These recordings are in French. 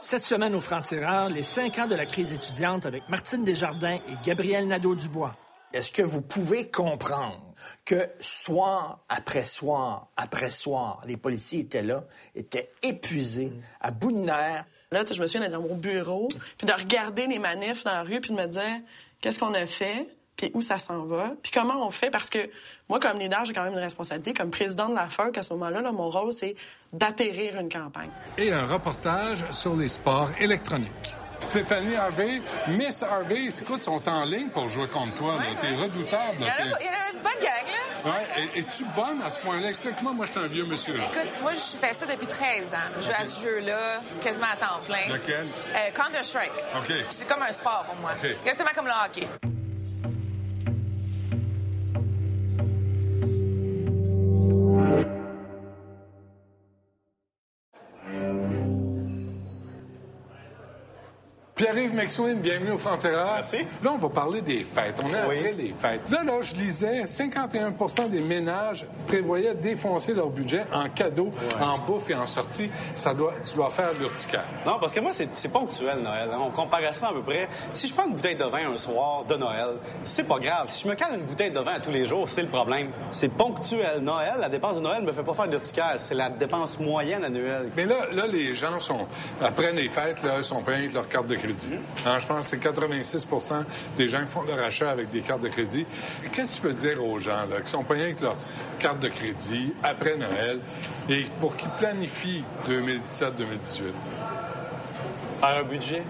Cette semaine au Franc-Tireur, les cinq ans de la crise étudiante avec Martine Desjardins et Gabriel Nadeau-Dubois. Est-ce que vous pouvez comprendre que soir après soir après soir, les policiers étaient là, étaient épuisés, à bout de nerfs? Là, je me souviens d'être dans mon bureau, puis de regarder les manifs dans la rue, puis de me dire qu'est-ce qu'on a fait, puis où ça s'en va, puis comment on fait, parce que moi, comme leader, j'ai quand même une responsabilité. Comme président de la FERC, à ce moment-là, là, mon rôle, c'est d'atterrir une campagne. Et un reportage sur les sports électroniques. Stéphanie Harvey, Miss Harvey, écoute, sont en ligne pour jouer contre toi. T'es redoutable. Il y, a, il y a une bonne gang, là. Ouais. Es-tu bonne à ce point-là? Explique-moi, moi, je suis un vieux monsieur. Là. Écoute, moi, je fais ça depuis 13 ans. Je joue à ce jeu-là quasiment à temps plein. Lequel? Euh, Counter-Strike. OK. C'est comme un sport pour moi. OK. Exactement comme le hockey. Pierre-Yves McSween, bienvenue au Frontières. Merci. Là, on va parler des fêtes. On est après les fêtes. Là, là, je lisais, 51% des ménages prévoyaient défoncer leur budget en cadeaux, en bouffe et en sortie. Ça doit, tu dois faire l'urticaire. Non, parce que moi, c'est ponctuel, Noël. hein. On compare ça à peu près. Si je prends une bouteille de vin un soir de Noël, c'est pas grave. Si je me cale une bouteille de vin à tous les jours, c'est le problème. C'est ponctuel. Noël, la dépense de Noël me fait pas faire d'urticaire. C'est la dépense moyenne annuelle. Mais là, là, les gens sont, après les fêtes, là, ils sont payés leur carte de crédit. Je pense que c'est 86% des gens qui font leur achat avec des cartes de crédit. Qu'est-ce que tu peux dire aux gens là, qui sont payés avec leur carte de crédit après Noël et pour qu'ils planifient 2017-2018? Faire un budget.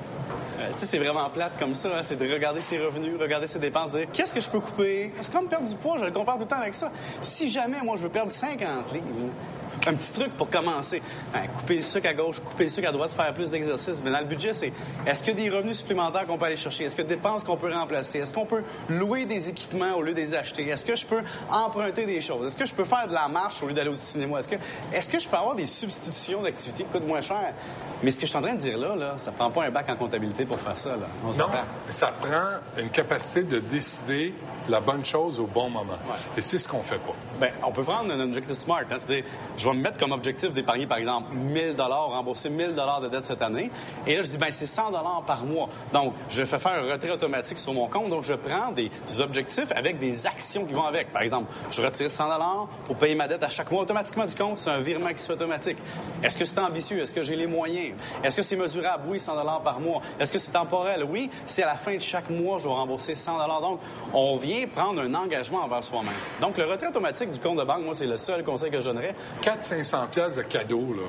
Euh, tu sais, c'est vraiment plate comme ça. hein. C'est de regarder ses revenus, regarder ses dépenses, dire qu'est-ce que je peux couper? C'est comme perdre du poids, je le compare tout le temps avec ça. Si jamais, moi, je veux perdre 50 livres, un petit truc pour commencer. Ben, couper le sucre à gauche, couper le sucre à droite, faire plus d'exercice. Mais dans le budget, c'est est-ce qu'il y a des revenus supplémentaires qu'on peut aller chercher? Est-ce qu'il y a des dépenses qu'on peut remplacer? Est-ce qu'on peut louer des équipements au lieu de les acheter? Est-ce que je peux emprunter des choses? Est-ce que je peux faire de la marche au lieu d'aller au cinéma? Est-ce que, est-ce que je peux avoir des substitutions d'activités qui coûtent moins cher? Mais ce que je suis en train de dire là, là ça prend pas un bac en comptabilité pour faire ça. Là. On Non, ça prend une capacité de décider la bonne chose au bon moment. Et c'est ce qu'on fait pas. Ben, on peut prendre un objectif smart. Hein, c'est-à-dire, je vais me mettre comme objectif d'épargner, par exemple, 1000 dollars, rembourser 1000 dollars de dette cette année. Et là, je dis, ben, c'est 100 dollars par mois. Donc, je fais faire un retrait automatique sur mon compte. Donc, je prends des objectifs avec des actions qui vont avec. Par exemple, je retire 100 dollars pour payer ma dette à chaque mois automatiquement du compte. C'est un virement qui se fait automatique. Est-ce que c'est ambitieux? Est-ce que j'ai les moyens? Est-ce que c'est mesurable? Oui, 100 dollars par mois. Est-ce que c'est temporel? Oui, c'est à la fin de chaque mois, je dois rembourser 100 dollars. Donc, on vient prendre un engagement envers soi-même. Donc, le retrait automatique du compte de banque, moi, c'est le seul conseil que je donnerais. 400-500 pièces de cadeaux là,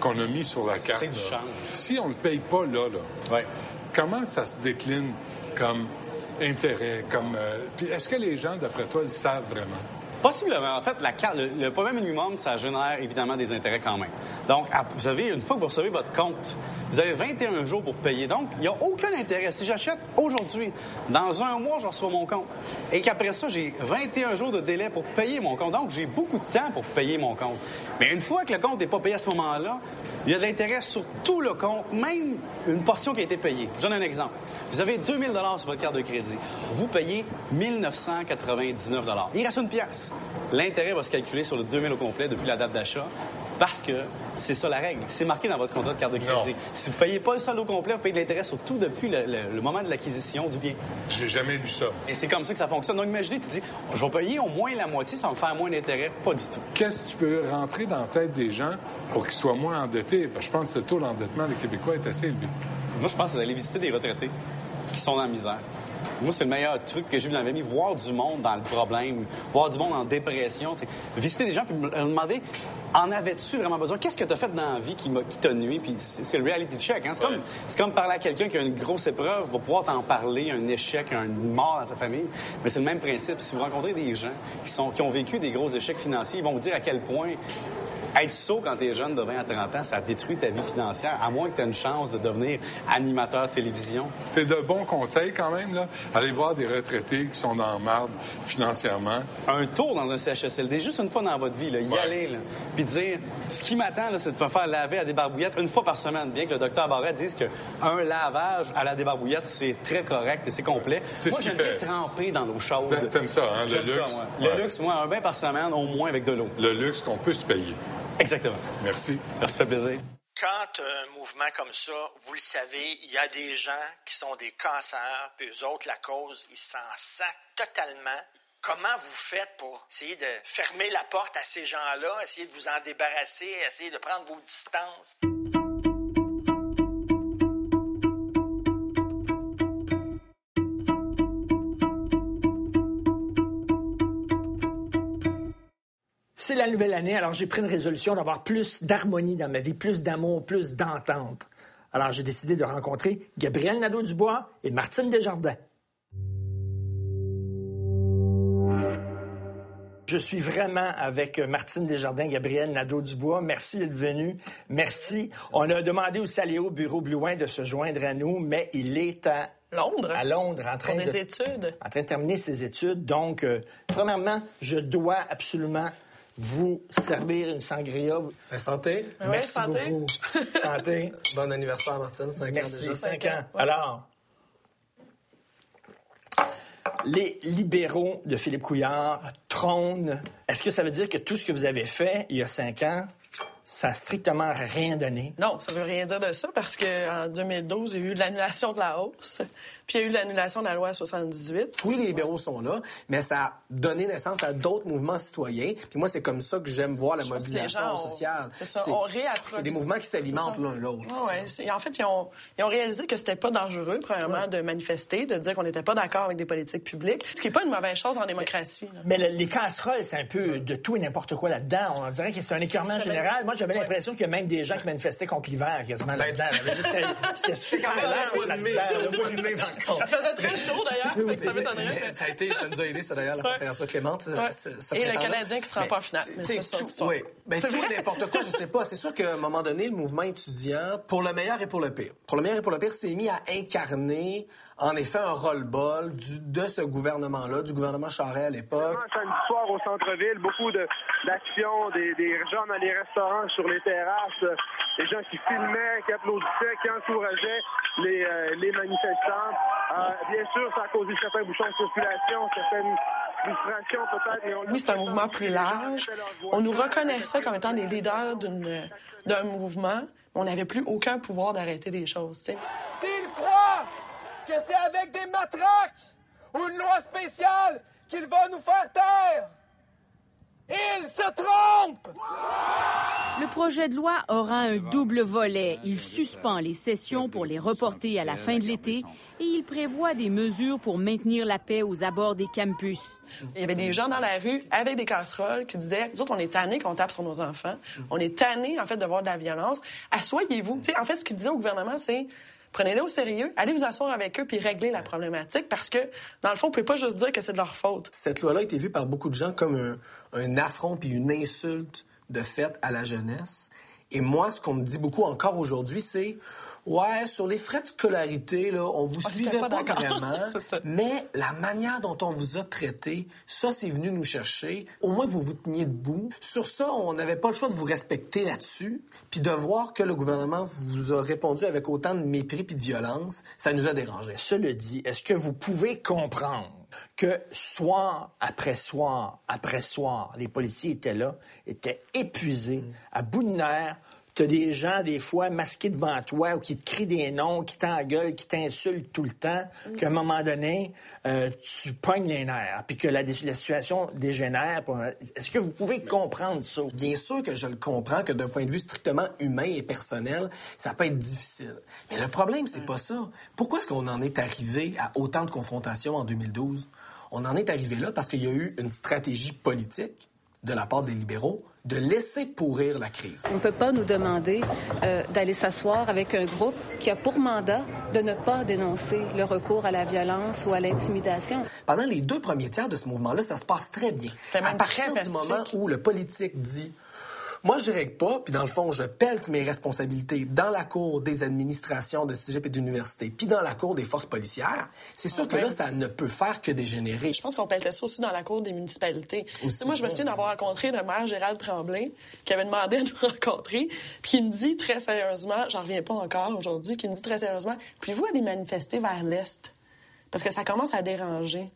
qu'on a mis sur la carte. C'est du change. Si on ne le paye pas là, là Ouais. comment ça se décline comme intérêt? Comme, euh, Puis est-ce que les gens, d'après toi, le savent vraiment? Possiblement. En fait, la le, le paiement minimum, ça génère évidemment des intérêts quand même. Donc, à- vous avez, une fois que vous recevez votre compte, vous avez 21 jours pour payer. Donc, il n'y a aucun intérêt. Si j'achète aujourd'hui, dans un mois, je reçois mon compte. Et qu'après ça, j'ai 21 jours de délai pour payer mon compte. Donc, j'ai beaucoup de temps pour payer mon compte. Mais une fois que le compte n'est pas payé à ce moment-là, il y a de l'intérêt sur tout le compte, même une portion qui a été payée. Je donne un exemple. Vous avez 2000 dollars sur votre carte de crédit. Vous payez 1999 dollars. Il reste une pièce. L'intérêt va se calculer sur le 2000 au complet depuis la date d'achat parce que c'est ça la règle. C'est marqué dans votre contrat de carte de crédit. Non. Si vous ne payez pas le solde au complet, vous payez de l'intérêt sur tout depuis le, le- le moment de l'acquisition du bien. J'ai jamais lu ça. Et c'est comme ça que ça fonctionne. Donc imaginez, tu dis, je vais payer au moins la moitié, ça va me faire moins d'intérêt. Pas du tout. Qu'est-ce que tu peux rentrer dans la tête des gens pour qu'ils soient moins endettés? Parce que je pense que le taux d'endettement des Québécois est assez élevé. Moi, je pense que c'est d'aller visiter des retraités qui sont dans la misère. Moi, c'est le meilleur truc que j'ai vu dans ma vie, voir du monde dans le problème, voir du monde en dépression. Visiter des gens puis me demander en avais-tu vraiment besoin? Qu'est-ce que tu as fait dans la vie qui t'a nuit? Puis c'est le reality check. Hein? C'est comme, parler à quelqu'un qui a une grosse épreuve, va pouvoir t'en parler, un échec, une mort dans sa famille. Mais c'est le même principe. Si vous rencontrez des gens qui, sont, qui ont vécu des gros échecs financiers, ils vont vous dire à quel point être saut quand t'es jeune de 20 à 30 ans, ça détruit ta vie financière, à moins que tu aies une chance de devenir animateur télévision. C'est de bons conseils quand même, là. Aller voir des retraités qui sont dans la marde financièrement. un tour dans un CHSLD, juste une fois dans votre vie, là, y Ouais. aller, là, puis dire, ce qui m'attend, c'est de me faire laver à des barbouillettes une fois par semaine, bien que le docteur Barrette dise que un lavage à la débarbouillette, c'est très correct et c'est complet. C'est Moi, j'aime bien tremper dans l'eau chaude. T'a- t'aimes ça, hein, le ça, luxe? Ouais. Le luxe, moi, un bain par semaine, au moins avec de l'eau. Le luxe qu'on peut se payer. Exactement. Merci. Ça fait plaisir. quand un mouvement comme ça, vous le savez, il y a des gens qui sont des cancers, puis eux autres, la cause, ils s'en sacent totalement. Comment vous faites pour essayer de fermer la porte à ces gens-là, essayer de vous en débarrasser, essayer de prendre vos distances? C'est la nouvelle année, alors j'ai pris une résolution d'avoir plus d'harmonie dans ma vie, plus d'amour, plus d'entente. Alors j'ai décidé de rencontrer Gabriel Nadeau-Dubois et Martine Desjardins. Je suis vraiment avec Martine Desjardins, Gabriel Nadeau-Dubois. Merci d'être venu. Merci. On a demandé aussi à Léo Bureau Blouin de se joindre à nous, mais il est à Londres. À Londres, en train Pour des de, études. en train de terminer ses études. Donc, euh, premièrement, je dois absolument vous servir une sangria. Ben, santé. Ouais, Merci santé. beaucoup. Santé. Bon anniversaire, Martine. 5 ans Merci, déjà. cinq ans. Alors, les libéraux de Philippe Couillard trônent. Est-ce que ça veut dire que tout ce que vous avez fait il y a cinq ans, ça n'a strictement rien donné? Non, ça veut rien dire de ça parce qu'en 2012, il y a eu l'annulation de la hausse, puis il y a eu l'annulation de la loi 78. Oui, les libéraux sont là, mais ça a donné naissance à d'autres mouvements citoyens. Puis moi, c'est comme ça que j'aime voir la Je mobilisation sociale. c'est ça, on réapproche- C'est des mouvements qui s'alimentent l'un l'autre. Ah ouais, en fait, ils ont, ils ont réalisé que c'était pas dangereux, premièrement, de manifester, de dire qu'on n'était pas d'accord avec des politiques publiques, ce qui n'est pas une mauvaise chose en démocratie. Mais le- les casseroles, c'est un peu de tout et n'importe quoi là-dedans. On dirait que c'est un écœurement général. Moi, j'avais Ouais. l'impression qu'il y a même des gens qui manifestaient contre l'hiver quasiment là-dedans. C'était- C'était super Ça faisait très chaud, d'ailleurs, ça m'étonnerait. Ça a été, ça nous a aidé, ça d'ailleurs, la température clémente. ce- Ouais. ce- ce Et le. Canadien qui se rend pas en finale. Tout-. Oui. Ben, C'est tout n'importe quoi, je sais pas. C'est sûr qu'à un moment donné, le mouvement étudiant, pour le meilleur et pour le pire, pour le meilleur et pour le pire, s'est mis à incarner, en effet, un du- de ce gouvernement-là, du gouvernement Charest à l'époque. Samedi soir au centre-ville, beaucoup de- d'actions, des, des gens dans les restaurants, sur les terrasses, des gens qui filmaient, qui applaudissaient, qui encourageaient les, euh, les manifestants. Euh, bien sûr, ça a causé certains bouchons de circulation, certaines Oui, c'est un mouvement plus large. On nous reconnaissait comme étant des leaders d'un mouvement, mais on n'avait plus aucun pouvoir d'arrêter les choses. S'ils croient que c'est avec des matraques ou une loi spéciale qu'il va nous faire taire, ils se trompent! Le projet de loi aura un double volet. Il suspend les sessions pour les reporter à la fin de l'été et il prévoit des mesures pour maintenir la paix aux abords des campus. Il y avait des gens dans la rue avec des casseroles qui disaient Nous autres, on est tannés qu'on tape sur nos enfants. On est tannés, en fait, de voir de la violence. Assoyez-vous. Tu sais, en fait, ce qu'ils disaient au gouvernement, c'est prenez-les au sérieux, allez vous asseoir avec eux puis réglez la problématique parce que, dans le fond, on ne peut pas juste dire que c'est de leur faute. Cette loi-là a été vue par beaucoup de gens comme un, un affront puis une insulte de fait à la jeunesse. Et moi, ce qu'on me dit beaucoup encore aujourd'hui, c'est ouais, sur les frais de scolarité, là, on vous Ah, suivait pas pas, vraiment, mais la manière dont on vous a traité, ça, c'est venu nous chercher. Au moins, vous vous teniez debout. Sur ça, on n'avait pas le choix de vous respecter là-dessus, puis de voir que le gouvernement vous a répondu avec autant de mépris puis de violence, ça nous a dérangés. Cela dit, est-ce que vous pouvez comprendre que soir après soir après soir, les policiers étaient là, étaient épuisés, à bout de nerfs. T'as des gens, des fois, masqués devant toi ou qui te crient des noms, qui t'engueulent, qui t'insultent tout le temps, qu'à un moment donné, euh, tu pognes les nerfs, puis que la, la situation dégénère. Est-ce que vous pouvez comprendre ça? Bien sûr que je le comprends que d'un point de vue strictement humain et personnel, ça peut être difficile. Mais le problème, c'est pas ça. Pourquoi est-ce qu'on en est arrivé à autant de confrontations en 2012? On en est arrivé là parce qu'il y a eu une stratégie politique de la part des libéraux de laisser pourrir la crise. On ne peut pas nous demander euh, d'aller s'asseoir avec un groupe qui a pour mandat de ne pas dénoncer le recours à la violence ou à l'intimidation. Pendant les deux premiers tiers de ce mouvement-là, ça se passe très bien. À partir du moment où le politique dit moi, je règle pas, puis dans le fond, je pelte mes responsabilités dans la cour des administrations de cégep et d'université, puis dans la cour des forces policières. C'est sûr que là, ça ne peut faire que dégénérer. Je pense qu'on pelletait ça aussi dans la cour des municipalités. Moi, je me souviens d'avoir rencontré le maire Gérald Tremblay, qui avait demandé à nous rencontrer, puis qui me dit très sérieusement, j'en reviens pas encore aujourd'hui, qui me dit très sérieusement, puis vous allez manifester vers l'Est, parce que ça commence à déranger.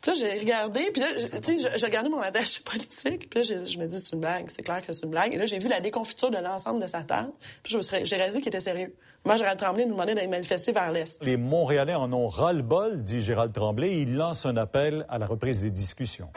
Puis là, j'ai regardé, puis là, tu sais, j'ai regardé mon attaché politique, puis là, je me dis, c'est une blague, c'est clair que c'est une blague. Et là, j'ai vu la déconfiture de l'ensemble de sa table, puis j'ai réalisé qu'il était sérieux. Moi, Gérald Tremblay nous demandait d'aller manifester vers l'Est. Les Montréalais en ont ras-le-bol, dit Gérald Tremblay. Il lance un appel à la reprise des discussions.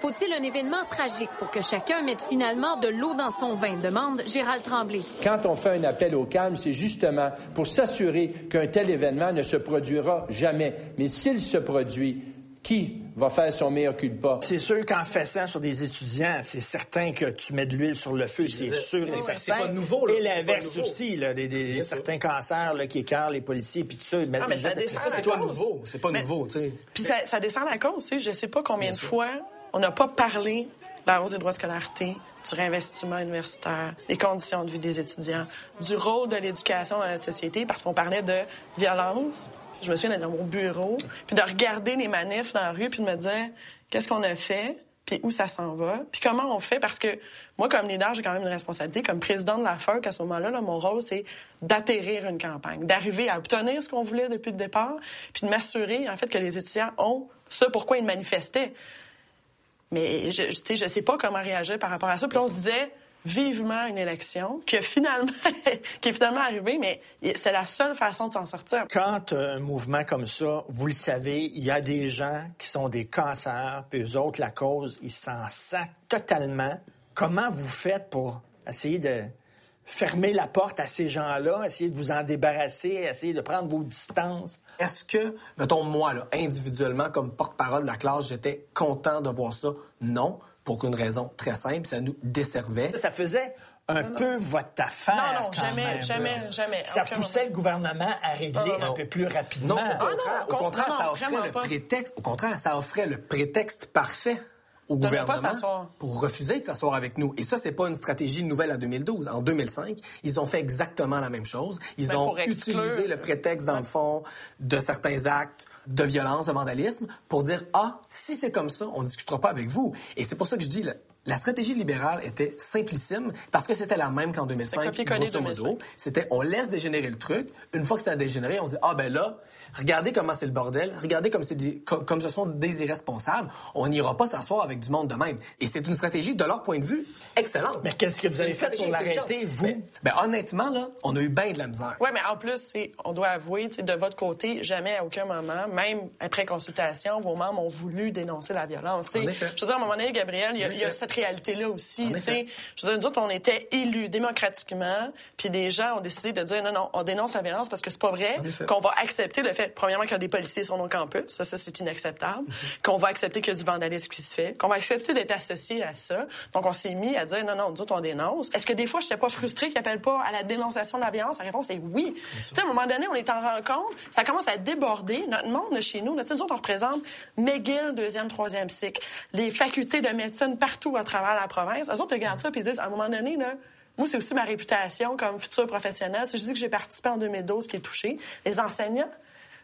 Faut-il un événement tragique pour que chacun mette finalement de l'eau dans son vin, demande Gérald Tremblay. Quand on fait un appel au calme, c'est justement pour s'assurer qu'un tel événement ne se produira jamais. Mais s'il se produit, qui va faire son meilleur culpa? C'est sûr qu'en faisant sur des étudiants, c'est certain que tu mets de l'huile sur le feu, c'est sûr et certain. C'est pas nouveau, là. Et l'inverse aussi, là, des, certains cancers là, qui écartent les policiers, puis tout ça. Ah, mais ça descend c'est pas nouveau. C'est pas nouveau, tu sais. Puis ça, ça, descend la cause, tu sais. Je sais pas combien de fois on n'a pas parlé de la hausse des droits de scolarité, du réinvestissement universitaire, des conditions de vie des étudiants, du rôle de l'éducation dans la société, parce qu'on parlait de violence, je me souviens d'être dans mon bureau, puis de regarder les manifs dans la rue, puis de me dire qu'est-ce qu'on a fait, puis où ça s'en va, puis comment on fait, parce que moi, comme leader, j'ai quand même une responsabilité. Comme président de la FERC, à ce moment-là, mon rôle, c'est d'atterrir une campagne, d'arriver à obtenir ce qu'on voulait depuis le départ, puis de m'assurer, en fait, que les étudiants ont ce pourquoi ils manifestaient. Mais je ne je sais pas comment réagir par rapport à ça. Puis on se disait, vivement une élection qui, finalement, qui est finalement arrivée, mais c'est la seule façon de s'en sortir. Quand un mouvement comme ça, vous le savez, il y a des gens qui sont des cancers, puis eux autres, la cause, ils s'en sacent totalement. Comment vous faites pour essayer de fermer la porte à ces gens-là, essayer de vous en débarrasser, essayer de prendre vos distances? Est-ce que, mettons, moi, là, individuellement, comme porte-parole de la classe, j'étais content de voir ça? Non pour une raison très simple, ça nous desservait. Ça faisait un peu votre affaire. Non, non, jamais, jamais, jamais. Ça poussait le gouvernement à régler un peu plus rapidement. Non, au contraire, au contraire ça offrait le prétexte. Au contraire, ça offrait le prétexte parfait au gouvernement pour refuser de s'asseoir avec nous. Et ça, c'est pas une stratégie nouvelle à 2012. En 2005, ils ont fait exactement la même chose. Ils ben, ont utilisé le prétexte, dans le fond, de certains actes de violence, de vandalisme, pour dire, ah, si c'est comme ça, on ne discutera pas avec vous. Et c'est pour ça que je dis, la stratégie libérale était simplissime parce que c'était la même qu'en 2005, grosso modo. C'était, on laisse dégénérer le truc. Une fois que ça a dégénéré, on dit, ah ben là, Regardez comment c'est le bordel. Regardez comme, comme, ce sont des irresponsables. On n'ira pas s'asseoir avec du monde de même. Et c'est une stratégie, de leur point de vue, excellente. Mais qu'est-ce que vous avez fait pour l'arrêter, vous? Ben, honnêtement, là, on a eu bien de la misère. Oui, mais en plus, on doit avouer, de votre côté, jamais à aucun moment, même après consultation, vos membres ont voulu dénoncer la violence. Je veux dire, à un moment donné, Gabriel, il y, a cette réalité-là aussi. Je veux dire, nous autres, on était élus démocratiquement, puis des gens ont décidé de dire non, non, on dénonce la violence parce que c'est pas vrai qu'on va accepter le fait premièrement, qu'il y a des policiers sur nos campus. Ça, ça c'est inacceptable. Qu'on va accepter qu'il y a du vandalisme qui se fait. Qu'on va accepter d'être associé à ça. Donc, on s'est mis à dire, non, non, nous autres, on dénonce. Est-ce que des fois, je n'étais pas frustré qu'ils n'appellent pas à la dénonciation de la violence? La réponse est oui. Tu sais, à un moment donné, on est en rencontre, ça commence à déborder. Notre monde, chez nous, nous autres, on représente McGill, deuxième, troisième cycle, les facultés de médecine partout à travers la province. Eux autres, ils regardent ça et ils disent, à un moment donné, là, moi, c'est aussi ma réputation comme futur professionnel. Si je dis que j'ai participé en 2012 qui est touché, les enseignants,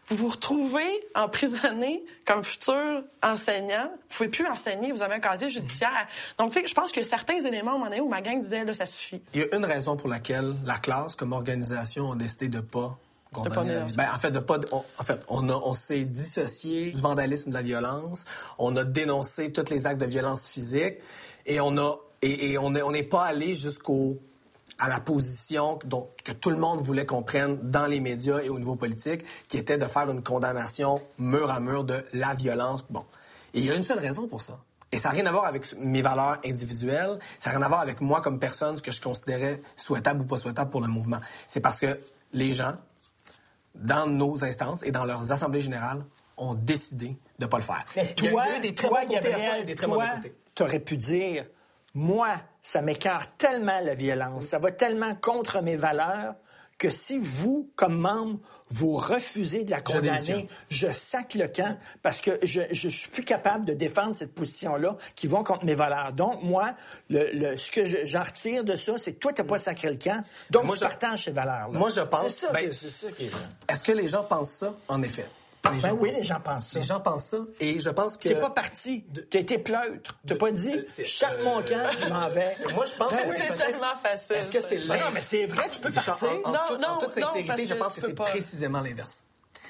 vous vous retrouvez emprisonné comme futur enseignant. Vous pouvez plus enseigner, vous avez un casier judiciaire. Donc, tu sais, je pense que certains éléments, au moment où ma gang disait, là, ça suffit. Il y a une raison pour laquelle la classe, comme organisation, a décidé de pas ben, en fait, de pas, en fait, on, on s'est dissocié du vandalisme, de la violence. On a dénoncé tous les actes de violence physique et on a et, et on n'est pas allé jusqu'au à la position que tout le monde voulait qu'on prenne dans les médias et au niveau politique, qui était de faire une condamnation mur à mur de la violence. Bon. Et il y a une seule raison pour ça. Et ça n'a rien à voir avec mes valeurs individuelles, ça n'a rien à voir avec moi comme personne, ce que je considérais souhaitable ou pas souhaitable pour le mouvement. C'est parce que les gens, dans nos instances et dans leurs assemblées générales, ont décidé de ne pas le faire. Mais toi, il y a, eu des très toi, Gabriel, des très toi, tu aurais pu dire moi, ça m'écarte tellement la violence, ça va tellement contre mes valeurs que si vous, comme membre, vous refusez de la condamner, je, sac le camp parce que je ne suis plus capable de défendre cette position-là qui va contre mes valeurs. Donc, moi, le, ce que j'en retire de ça, c'est que toi, tu n'as pas sacré le camp, donc moi, je partage ces valeurs-là. Moi, je pense... C'est ça, ben, ça Est-ce que les gens pensent ça? En effet. Les ben oui, les gens pensent ça. Les gens pensent ça. Et je pense que. T'es pas parti. T'as été pleutre. T'as pas dit, chaque mon camp, je m'en vais. Moi, je pense que c'est tellement facile. Est-ce que c'est Non, mais c'est vrai, tu peux partir. En, non, non, en toute sincérité, je pense que c'est précisément l'inverse.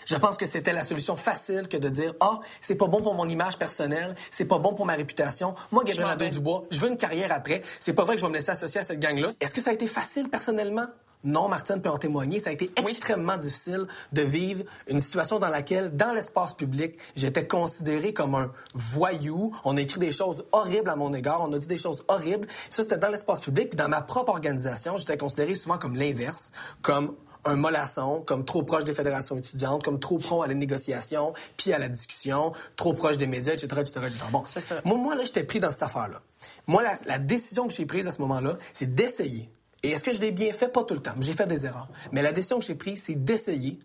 Je pense que c'était la solution facile que de dire ah c'est pas bon pour mon image personnelle, c'est pas bon pour ma réputation. Moi, Gabriel Nadeau-Dubois, je veux une carrière après. C'est pas vrai que je vais me laisser associer à cette gang-là. Est-ce que ça a été facile personnellement? Non, Martine peut en témoigner. Ça a été extrêmement difficile de vivre une situation dans laquelle, dans l'espace public, j'étais considéré comme un voyou. On a écrit des choses horribles à mon égard. On a dit des choses horribles. Ça, c'était dans l'espace public. Puis dans ma propre organisation, j'étais considéré souvent comme l'inverse, comme un mollasson, comme trop proche des fédérations étudiantes, comme trop prompt à la négociation, puis à la discussion, trop proche des médias, etc., etc., etc. Bon, moi, moi, là, j'étais pris dans cette affaire-là. Moi, la, la décision que j'ai prise à ce moment-là, c'est d'essayer et est-ce que je l'ai bien fait? Pas tout le temps. J'ai fait des erreurs. Mais la décision que j'ai prise, c'est d'essayer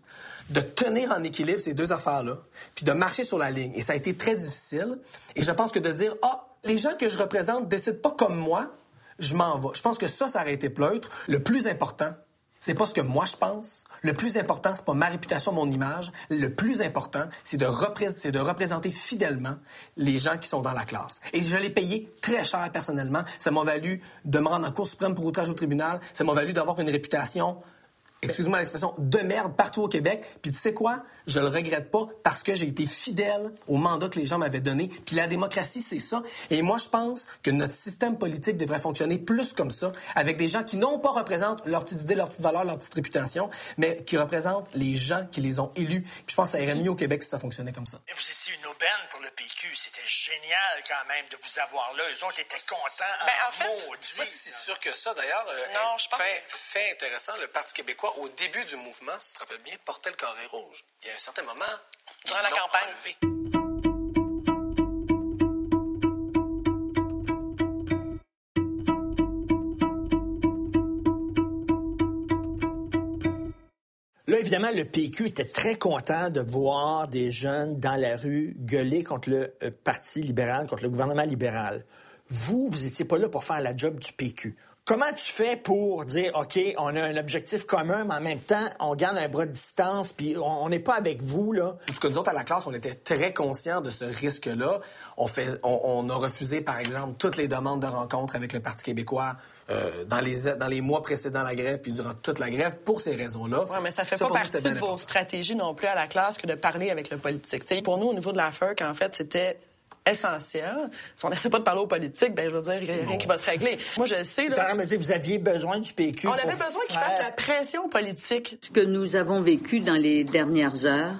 de tenir en équilibre ces deux affaires-là, puis de marcher sur la ligne. Et ça a été très difficile. Et je pense que de dire, ah, les gens que je représente décident pas comme moi, je m'en vais. Je pense que ça, ça aurait été pleutre. Le plus important, c'est pas ce que moi je pense. Le plus important, c'est pas ma réputation, mon image. Le plus important, c'est de, représenter fidèlement les gens qui sont dans la classe. Et je l'ai payé très cher personnellement. Ça m'a valu de me rendre en Cour suprême pour outrage au tribunal. Ça m'a valu d'avoir une réputation excuse-moi l'expression, de merde partout au Québec. Puis tu sais quoi? Je le regrette pas parce que j'ai été fidèle au mandat que les gens m'avaient donné. Puis la démocratie, c'est ça. Et moi, je pense que notre système politique devrait fonctionner plus comme ça, avec des gens qui non pas représentent leurs petites idées, leurs petites valeurs, leur petite réputation, mais qui représentent les gens qui les ont élus. Puis je pense que ça irait mieux au Québec si ça fonctionnait comme ça. Vous étiez une aubaine pour le PQ. C'était génial quand même de vous avoir là. Eux autres étaient contents ben, en, fait, maudit. Pas si sûr que ça, d'ailleurs. Euh, non, je pense fait, fait intéressant, le Parti québécois au début du mouvement, si tu te rappelles bien, portait le carré rouge. Il y a un certain moment. Durant la campagne. Enlevé. Là, évidemment, le PQ était très content de voir des jeunes dans la rue gueuler contre le euh, Parti libéral, contre le gouvernement libéral. Vous, vous n'étiez pas là pour faire la job du PQ. Comment tu fais pour dire, OK, on a un objectif commun, mais en même temps, on garde un bras de distance, puis on n'est pas avec vous, là? En tout cas, nous autres, à la classe, on était très conscients de ce risque-là. On, fait, on, a refusé, par exemple, toutes les demandes de rencontres avec le Parti québécois euh, dans, les, dans les mois précédant la grève, puis durant toute la grève, pour ces raisons-là. Oui, mais ça fait pas partie de vos stratégies non plus à la classe que de parler avec le politique. pour nous, au niveau de la FERC, en fait, c'était essentiel. Si on n'essaie pas de parler aux politiques, ben je veux dire, il n'y a rien qui va se régler. Moi, je sais... Là, me dire, vous aviez besoin du PQ On avait besoin qu'il fasse la pression politique. Ce que nous avons vécu dans les dernières heures,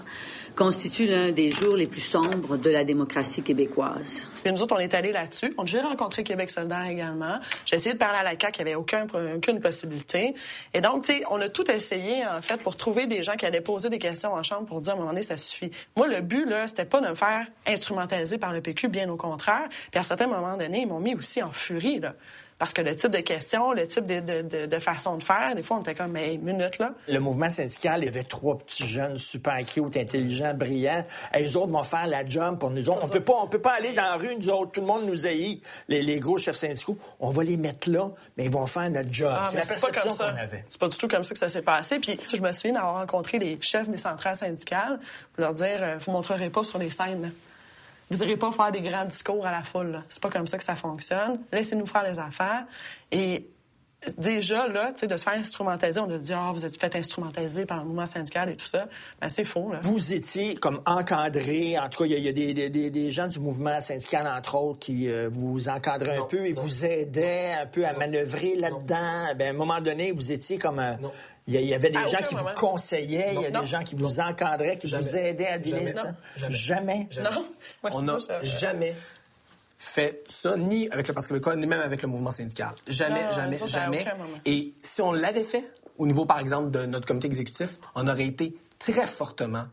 constitue l'un des jours les plus sombres de la démocratie québécoise. Puis nous autres, on est allés là-dessus. Déjà rencontré Québec solidaire également. J'ai essayé de parler à la CAQ, il n'y avait aucun, aucune possibilité. Et donc, tu sais, on a tout essayé, en fait, pour trouver des gens qui allaient poser des questions en chambre pour dire, à un moment donné, ça suffit. Moi, le but, là, c'était pas de me faire instrumentaliser par le PQ, bien au contraire. Puis à certains moments donnés, ils m'ont mis aussi en furie, là. Parce que le type de questions, le type de, de, de, façon de faire, des fois, on était comme, mais minute, là. Le mouvement syndical, il y avait trois petits jeunes super cute, intelligents, brillants. Et eux autres vont faire la job pour nous autres. On peut pas, on peut pas aller dans la rue, nous autres. Tout le monde nous haït, les, les gros chefs syndicaux. On va les mettre là, mais ils vont faire notre job. Ah, c'est la perception qu'on avait. C'est pas du tout comme ça que ça s'est passé. Puis, je me souviens d'avoir rencontré les chefs des centrales syndicales pour leur dire, euh, vous montrerez pas sur les scènes. Vous n'irez pas faire des grands discours à la foule. C'est pas comme ça que ça fonctionne. Laissez-nous faire les affaires. Et déjà, là, tu sais, de se faire instrumentaliser, on a dit, ah, vous êtes fait instrumentaliser par le mouvement syndical et tout ça. Ben, c'est faux, là. Vous étiez comme encadré. En tout cas, il y a, des, des, des, gens du mouvement syndical, entre autres, qui euh, vous encadraient un peu et vous aidaient un peu à manœuvrer là-dedans. Ben, à un moment donné, vous étiez comme... un... Il y, avait des gens qui vous conseillaient, il y a des gens qui vous encadraient, qui vous aidaient à dîner. Jamais. Jamais? Non. on n'a jamais fait ça, ni avec le Parti québécois, ni même avec le mouvement syndical. Jamais, jamais, jamais. Et si on l'avait fait, au niveau, par exemple, de notre comité exécutif, on aurait été très fortement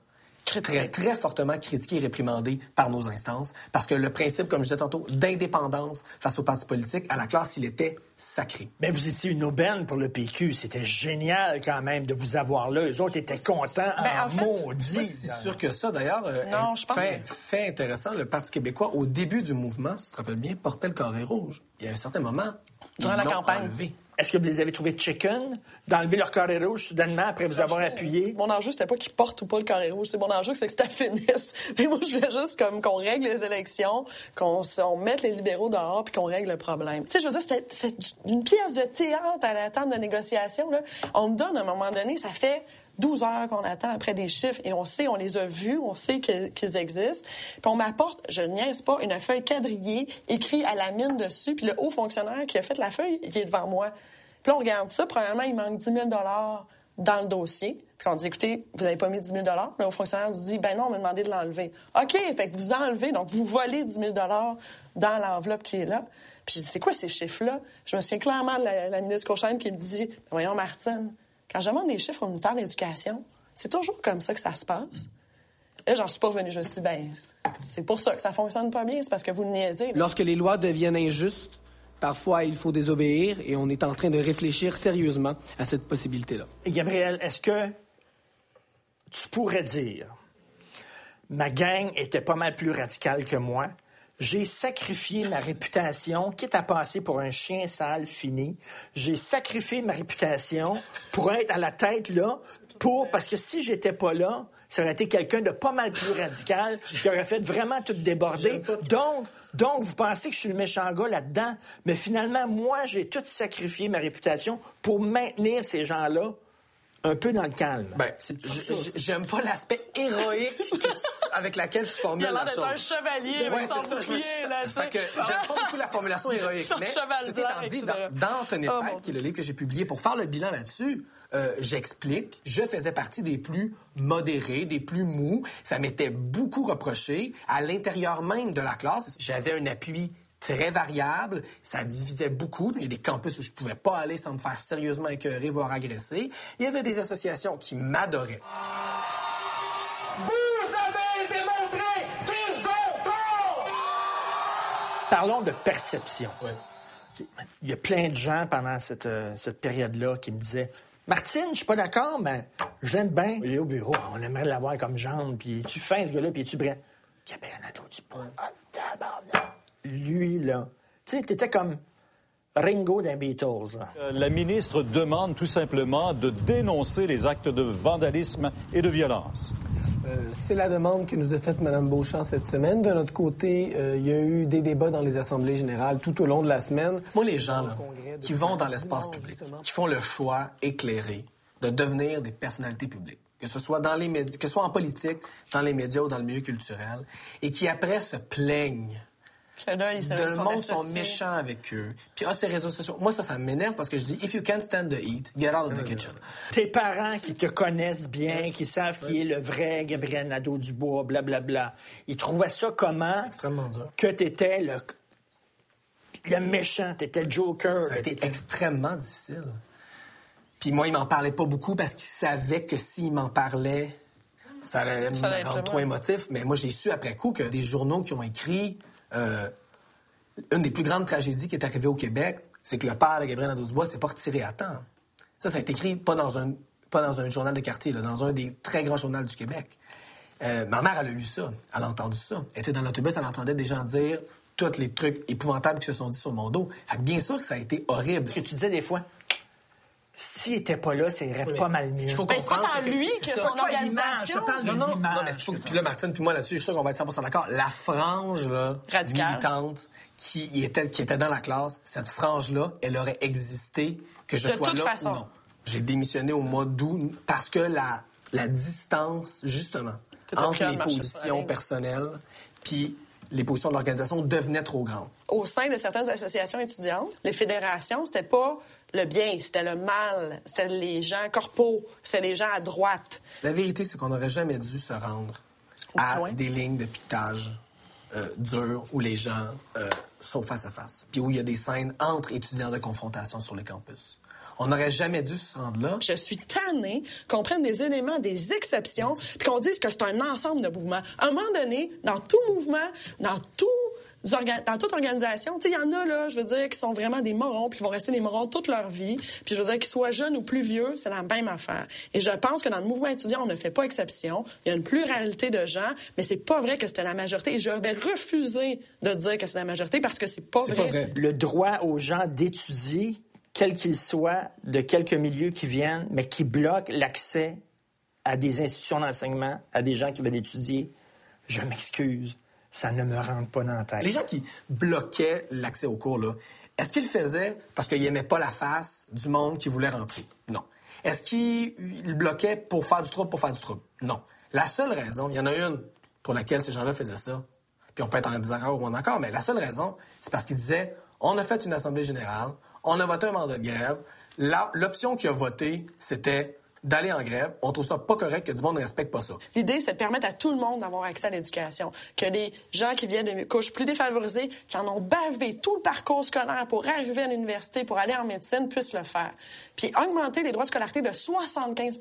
très, très fortement critiqué et réprimandé par nos instances parce que le principe, comme je disais tantôt, d'indépendance face aux partis politiques, à la classe, il était sacré. Mais vous étiez une aubaine pour le PQ. C'était génial quand même de vous avoir là. Eux autres étaient contents ben, en, maudit. C'est sûr que ça, d'ailleurs. Euh, non, je pense fait, fait intéressant, le Parti québécois, au début du mouvement, si tu te rappelles bien, portait le carré rouge. Il y a un certain moment, Durant la campagne. Est-ce que vous les avez trouvés chicken d'enlever leur carré rouge soudainement après vous avoir appuyé? Mon enjeu, c'était pas qu'ils portent ou pas le carré rouge. C'est mon enjeu, c'est que ça finisse. Mais moi, je voulais juste comme qu'on règle les élections, qu'on mette les libéraux dehors puis qu'on règle le problème. Tu sais, je veux dire, c'est une pièce de théâtre à la table de négociation. Là. On me donne, à un moment donné, ça fait 12 heures qu'on attend après des chiffres et on sait, on les a vus, on sait qu'ils existent. Puis on m'apporte, je niaise pas, une feuille quadrillée écrite à la mine dessus, puis le haut fonctionnaire qui a fait la feuille, il est devant moi. Puis là, on regarde ça, probablement, il manque 10 000 dans le dossier. Puis on dit, écoutez, vous n'avez pas mis 10 000 Le haut fonctionnaire nous dit, ben non, on m'a demandé de l'enlever. OK, fait que vous enlevez, donc vous volez 10 000 dans l'enveloppe qui est là. Puis je dis, c'est quoi ces chiffres-là? Je me souviens clairement de la, ministre Cochane qui me dit, voyons, Martine, quand je demande des chiffres au ministère de l'Éducation, c'est toujours comme ça que ça se passe. Et j'en suis pas revenue. Je me suis dit, ben, c'est pour ça que ça fonctionne pas bien, c'est parce que vous niaisez. Lorsque les lois deviennent injustes, parfois il faut désobéir et on est en train de réfléchir sérieusement à cette possibilité-là. Gabriel, est-ce que tu pourrais dire ma gang était pas mal plus radicale que moi? J'ai sacrifié ma réputation, quitte à passer pour un chien sale fini. J'ai sacrifié ma réputation pour être à la tête là, pour parce que si j'étais pas là, ça aurait été quelqu'un de pas mal plus radical qui aurait fait vraiment tout déborder. Donc, donc vous pensez que je suis le méchant gars là-dedans, mais finalement moi j'ai tout sacrifié ma réputation pour maintenir ces gens-là un peu dans le calme. Ben, j'aime pas l'aspect héroïque avec laquelle tu formules la chose. Il a l'air d'être un chevalier avec son bouclier, là, fait que j'aime pas beaucoup la formulation héroïque, mais ceci étant dit, dans, dans Tenir oh, qui est le livre que j'ai publié, pour faire le bilan là-dessus, euh, j'explique, je faisais partie des plus modérés, des plus mous. Ça m'était beaucoup reproché. À l'intérieur même de la classe, j'avais un appui très variable. Ça divisait beaucoup. Il y a des campus où je pouvais pas aller sans me faire sérieusement écœurer, voire agresser. Il y avait des associations qui m'adoraient. Vous avez démontré qu'ils ont tort! Parlons de perception. Il y a plein de gens pendant cette, euh, cette période-là qui me disaient Martine, je suis pas d'accord, mais je l'aime bien. Il est au bureau, on aimerait l'avoir comme jambe, puis tu fin ce gars-là, puis tu bref. Gabriel du point. Ah, tabarnak lui, là. Tu sais, t'étais comme Ringo d'un Beatles. Euh, la ministre demande tout simplement de dénoncer les actes de vandalisme et de violence. Euh, c'est la demande que nous a faite Mme Beauchamp cette semaine. De notre côté, euh, il y a eu des débats dans les assemblées générales tout au long de la semaine. Moi, les gens qui vont dans l'espace public, qui font le choix éclairé de devenir des personnalités publiques, que ce soit dans les que ce soit en politique, dans les médias ou dans le milieu culturel, et qui après se plaignent le monde sont méchants avec eux. Puis, ah, ces réseaux sociaux. Moi, ça, ça m'énerve parce que je dis, if you can't stand the heat, get out of the kitchen. Tes parents qui te connaissent bien, qui savent qui est le vrai Gabriel Nadeau-Dubois, blablabla, ils trouvaient ça comment? Extrêmement dur. Que t'étais le, le méchant, t'étais le Joker. Ça a été extrêmement difficile. Puis moi, il m'en parlait pas beaucoup parce qu'il savait que s'il m'en parlait, ça allait me rendre trop émotif. Mais moi, j'ai su après coup que des journaux qui ont écrit euh, une des plus grandes tragédies qui est arrivée au Québec, c'est que le père de Gabriel Nadeau-Dubois s'est pas retiré à temps. Ça, ça a été écrit pas dans un, pas dans un journal de quartier, dans un des très grands journaux du Québec. Euh, ma mère, elle a lu ça. Elle a entendu ça. Elle était dans l'autobus, elle entendait des gens dire tous les trucs épouvantables qui se sont dit sur mon dos. bien sûr que ça a été horrible. Ce que tu disais des fois, s'il n'était pas là, ça irait pas mal mieux. Ce qu'il faut comprendre, c'est lui que, son organisation... Je parle non, non, non, mais ce qu'il faut... Puis là, Martine, puis moi, là-dessus, je suis sûr qu'on va être 100% d'accord. La frange, là, militante, qui était, qui était dans la classe, cette frange-là, elle aurait existé, que je sois là ou non. J'ai démissionné au mois d'août parce que la, la distance, justement, entre les positions personnelles puis les positions de l'organisation devenaient trop grandes. Au sein de certaines associations étudiantes, les fédérations, c'était pas le bien, c'était le mal, c'était les gens corpaux, c'était les gens à droite. La vérité, c'est qu'on n'aurait jamais dû se rendre à des lignes de piquetage euh, dures où les gens euh, sont face à face, puis où il y a des scènes entre étudiants de confrontation sur le campus. On n'aurait jamais dû se rendre là. Je suis tannée qu'on prenne des éléments, des exceptions, puis qu'on dise que c'est un ensemble de mouvements. À un moment donné, dans tout mouvement, dans tout dans toute organisation, il y en a, là, je veux dire, qui sont vraiment des morons, puis qui vont rester des morons toute leur vie. Puis je veux dire, qu'ils soient jeunes ou plus vieux, c'est la même affaire. Et je pense que dans le mouvement étudiant, on ne fait pas exception. Il y a une pluralité de gens, mais c'est pas vrai que c'était la majorité. Et je vais refuser de dire que c'est la majorité parce que c'est pas, vrai. pas vrai. Le droit aux gens d'étudier quels qu'ils soient, de quelques milieux qui viennent, mais qui bloquent l'accès à des institutions d'enseignement, à des gens qui veulent étudier, je m'excuse, ça ne me rentre pas dans la tête. Les gens qui bloquaient l'accès aux cours, là, est-ce qu'ils le faisaient parce qu'ils n'aimaient pas la face du monde qui voulait rentrer? Non. Est-ce qu'il il bloquait pour faire du trouble, pour faire du trouble? Non. La seule raison, il y en a une pour laquelle ces gens-là faisaient ça, puis on peut être en désaccord ou en accord, mais la seule raison, c'est parce qu'ils disaient on a fait une assemblée générale, on a voté un mandat de grève. L'option qui a voté, c'était d'aller en grève. On trouve ça pas correct que du monde ne respecte pas ça. L'idée, c'est de permettre à tout le monde d'avoir accès à l'éducation. Que les gens qui viennent de couches plus défavorisées, qui en ont bavé tout le parcours scolaire pour arriver à l'université, pour aller en médecine, puissent le faire. Puis augmenter les droits de scolarité de 75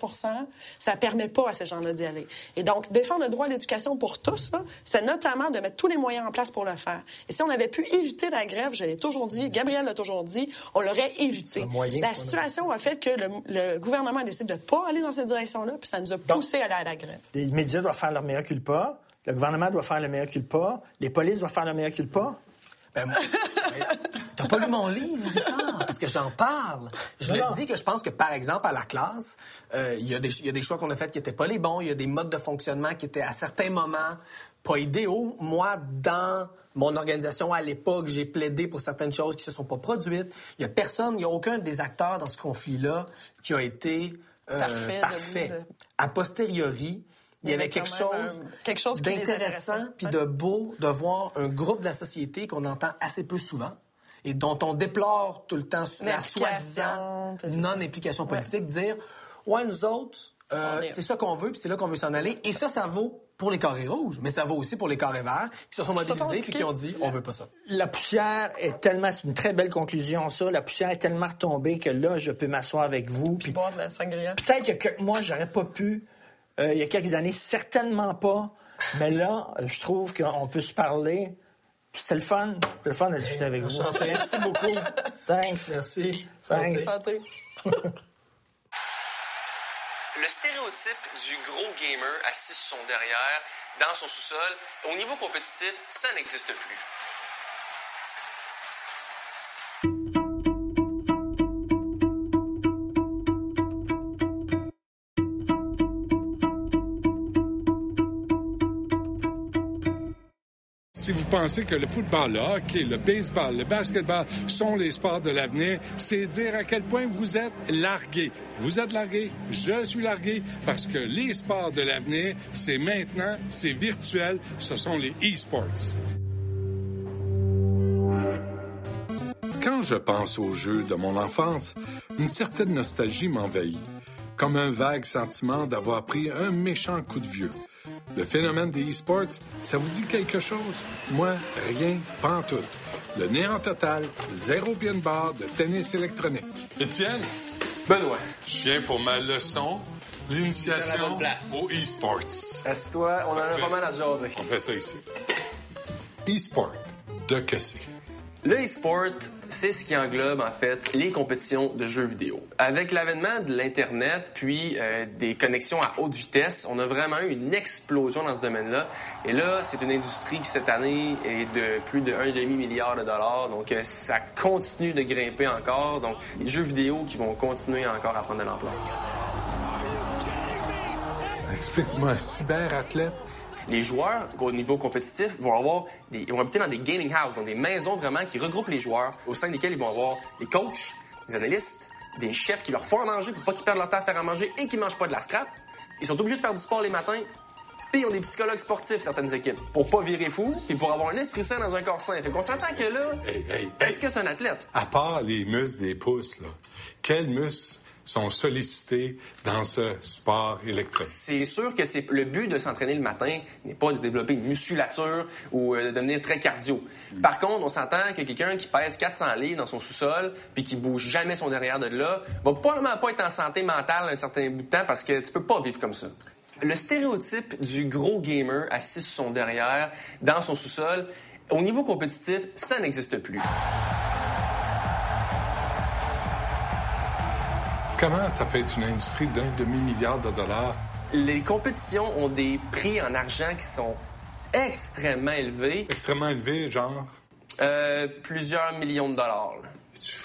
ça permet pas à ces gens-là d'y aller. Et donc, défendre le droit à l'éducation pour tous, c'est notamment de mettre tous les moyens en place pour le faire. Et si on avait pu éviter la grève, je l'ai toujours dit, Gabriel l'a toujours dit, on l'aurait évité. moyen, la situation a fait que le, le gouvernement a décidé de pas aller dans cette direction-là, puis ça nous a poussé à aller à la grève. Les médias doivent faire leur meilleur culpa. Le gouvernement doit faire le meilleur culpa. Les polices doivent faire le meilleur culpa. Ben, moi, T'as pas lu mon livre, Richard, parce que j'en parle. Je le dis que je pense que, par exemple, à la classe, euh, il y, a des- il y a des choix qu'on a faits qui n'étaient pas les bons. Il y a des modes de fonctionnement qui étaient, à certains moments, pas idéaux. Moi, dans mon organisation à l'époque, j'ai plaidé pour certaines choses qui se sont pas produites. Il y a personne, il y a aucun des acteurs dans ce conflit-là qui a été euh, Parfait, parfait. de- de- A posteriori, il y avait quelque chose, euh, quelque chose d'intéressant puis de beau de voir un groupe de la société qu'on entend assez peu souvent et dont on déplore tout le temps la soi-disant non-implication politique, dire ouais nous autres euh, c'est ça qu'on veut puis c'est là qu'on veut s'en aller et ça ça vaut pour les carrés rouges mais ça vaut aussi pour les carrés verts qui se sont mobilisés puis qui ont dit on veut pas ça. La poussière est tellement, c'est une très belle conclusion, ça. La poussière est tellement retombée que là, je peux m'asseoir avec vous. Puis Boire de la sangria. peut-être quelques mois, j'aurais pas pu. Euh, il y a quelques années, certainement pas. Mais là, je trouve qu'on peut se parler. Puis C'était le fun. C'était le fun de discuter avec vous. Merci beaucoup. Thanks. Merci. Thanks. Santé. Le stéréotype du gros gamer assis sur son derrière, dans son sous-sol, au niveau compétitif, ça n'existe plus. Si vous pensez que le football, le hockey, le baseball, le basketball sont les sports de l'avenir, c'est dire à quel point vous êtes largué. Vous êtes largué, je suis largué, parce que les sports de l'avenir, c'est maintenant, c'est virtuel, ce sont les e-sports. Quand je pense aux jeux de mon enfance, une certaine nostalgie m'envahit, comme un vague sentiment d'avoir pris un méchant coup de vieux. Le phénomène des e-sports, ça vous dit quelque chose? Moi, rien, pas en tout. Le néant total, zéro de barre de tennis électronique. Étienne? Benoît. Je viens pour ma leçon place. aux e-sports. Assis-toi, on en a pas mal à se jaser. On fait ça ici. E-sport, de que c'est? Le e-sport, c'est ce qui englobe en fait les compétitions de jeux vidéo. Avec l'avènement de l'Internet puis euh, des connexions à haute vitesse, on a vraiment eu une explosion dans ce domaine-là. Et là, c'est une industrie qui cette année est de plus de 1,5 milliard de dollars. Donc, euh, ça continue de grimper encore. Donc, les jeux vidéo qui vont continuer encore à prendre de l'ampleur. Explique-moi, cyberathlète? Les joueurs au niveau compétitif vont avoir des, ils vont habiter dans des gaming houses, donc des maisons vraiment qui regroupent les joueurs, au sein desquelles ils vont avoir des coachs, des analystes, des chefs qui leur font à manger pour pas qu'ils perdent leur temps à faire à manger et qu'ils mangent pas de la scrap. Ils sont obligés de faire du sport les matins. Puis ils ont des psychologues sportifs, certaines équipes, pour pas virer fou et pour avoir un esprit sain dans un corps sain. Fait qu'on s'entend que là, Hey, hey, est-ce que c'est un athlète? À part les muscles des pouces, là, quels muscles sont sollicités dans ce sport électronique? C'est sûr que c'est le but de s'entraîner le matin n'est pas de développer une musculature ou euh, de devenir très cardio. Par contre, on s'entend que quelqu'un qui pèse 400 livres dans son sous-sol puis qui bouge jamais son derrière de là va probablement pas être en santé mentale un certain bout de temps parce que tu peux pas vivre comme ça. Le stéréotype du gros gamer assis sur son derrière dans son sous-sol, au niveau compétitif, ça n'existe plus. Comment ça peut être une industrie d'un demi-milliard de dollars? Les compétitions ont des prix en argent qui sont extrêmement élevés. Extrêmement élevé, genre? Euh, plusieurs millions de dollars. là.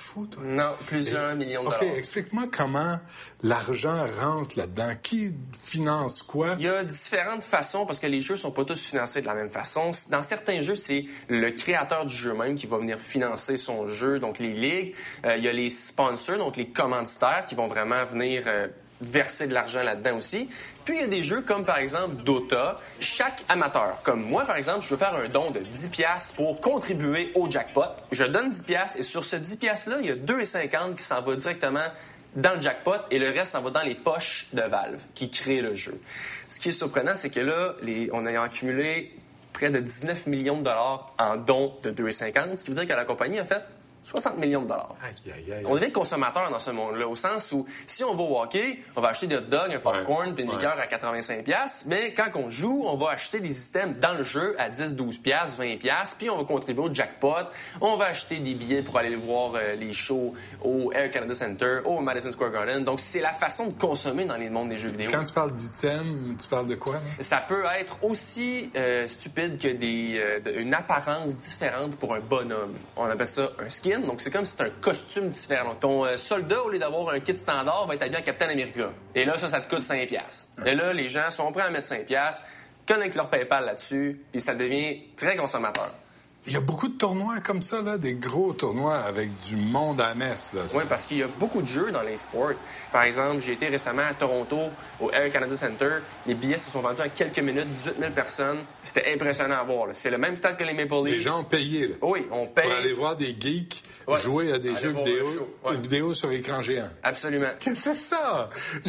Es-tu fou, toi. Non, plusieurs millions de OK, explique-moi comment l'argent rentre là-dedans. Qui finance quoi? Il y a différentes façons parce que les jeux sont pas tous financés de la même façon. Dans certains jeux, c'est le créateur du jeu même qui va venir financer son jeu, donc les ligues. Euh, il y a les sponsors, donc les commanditaires qui vont vraiment venir euh, verser de l'argent là-dedans aussi. Puis il y a des jeux comme par exemple Dota. Chaque amateur, comme moi par exemple, je veux faire un don de 10 pièces pour contribuer au jackpot. Je donne 10 pièces et sur ce 10 pièces là, il y a 2,50 qui s'en va directement dans le jackpot et le reste s'en va dans les poches de Valve qui crée le jeu. Ce qui est surprenant, c'est que là, on a accumulé près de 19 millions de dollars en dons de 2,50, ce qui veut dire que la compagnie a fait 60 millions de dollars. Aïe, aïe, aïe. On devient consommateur dans ce monde-là, au sens où si on va au hockey, on va acheter des hot dogs, un popcorn, puis une liqueur à 85 pièces, mais quand on joue, on va acheter des items dans le jeu à 10, 12 pièces, 20 pièces, puis on va contribuer au jackpot. On va acheter des billets pour aller voir euh, les shows au Air Canada Center, au Madison Square Garden. Donc c'est la façon de consommer dans les mondes des jeux vidéo. Quand tu parles d'items, tu parles de quoi? Ça peut être aussi euh, stupide que des, euh, une apparence différente pour un bonhomme. On appelle ça un skin. Donc, c'est comme si c'était un costume différent. Donc, ton euh, soldat, au lieu d'avoir un kit standard, va être habillé en Captain America. Et là, ça, ça te coûte 5 piastres. Et là, les gens sont prêts à mettre 5 piastres, connectent leur PayPal là-dessus, puis ça devient très consommateur. Il y a beaucoup de tournois comme ça, là, des gros tournois avec du monde à messe. Là, Oui, parce qu'il y a beaucoup de jeux dans les sports. Par exemple, j'ai été récemment à Toronto, au Air Canada Center. Les billets se sont vendus en quelques minutes, 18 000 personnes. C'était impressionnant à voir. C'est le même stade que les Maple Leafs. Les gens ont payé là, Oui, on paye. pour aller voir des geeks Ouais. jouer à des jeux vidéo. Ouais. vidéo sur écran géant. Absolument. Qu'est-ce que c'est ça?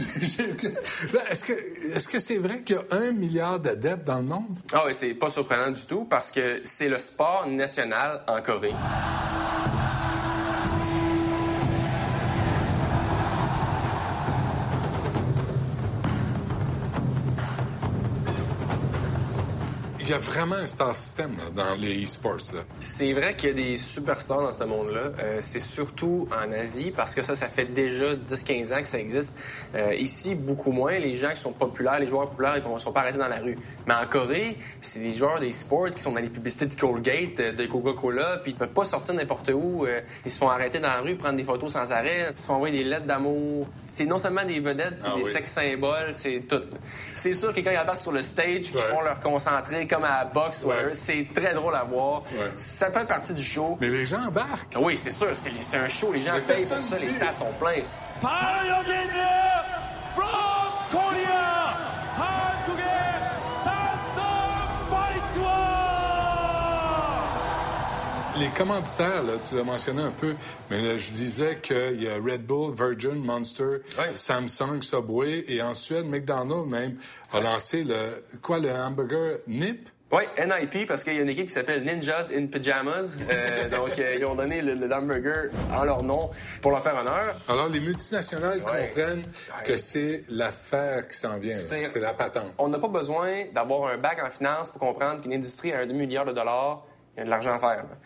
Est-ce que est-ce que c'est vrai qu'il y a un milliard d'adeptes dans le monde? Ah oui, c'est pas surprenant du tout parce que c'est le sport national en Corée. Il y a vraiment un star system là, dans les e-sports. C'est vrai qu'il y a des superstars dans ce monde-là. Euh, c'est surtout en Asie parce que ça, ça fait déjà 10-15 ans que ça existe. Euh, ici, beaucoup moins. Les gens qui sont populaires, les joueurs populaires, ils ne sont pas arrêtés dans la rue. Mais en Corée, c'est des joueurs des sports qui sont dans les publicités de Colgate, euh, de Coca-Cola, puis ils peuvent pas sortir n'importe où. Ils se font arrêter dans la rue, prendre des photos sans arrêt, ils se font envoyer des lettres d'amour. C'est non seulement des vedettes, c'est Ah des oui. sex symboles, c'est tout. C'est sûr que quand ils apparaissent sur le stage, ils font leur concentrer comme à la boxe, Ouais. c'est très drôle à voir. Ouais. Ça fait partie du show. Mais les gens embarquent. Oui, c'est sûr, c'est un show, les gens Mais payent pour ça, les stades sont pleins. Les commanditaires, là, tu l'as mentionné un peu, mais là, je disais qu'il y a Red Bull, Virgin, Monster, Ouais. Samsung, Subway, et en Suède, McDonald's même a lancé le quoi le hamburger Nip? Oui, NIP, parce qu'il y a une équipe qui s'appelle Ninjas in Pyjamas. Euh, donc, euh, ils ont donné le, le hamburger en leur nom pour leur faire honneur. Alors les multinationales Ouais. comprennent que c'est l'affaire qui s'en vient. C'est- la patente. On n'a pas besoin d'avoir un bac en finance pour comprendre qu'une industrie a un demi-milliard de dollars, il y a de l'argent à faire. là.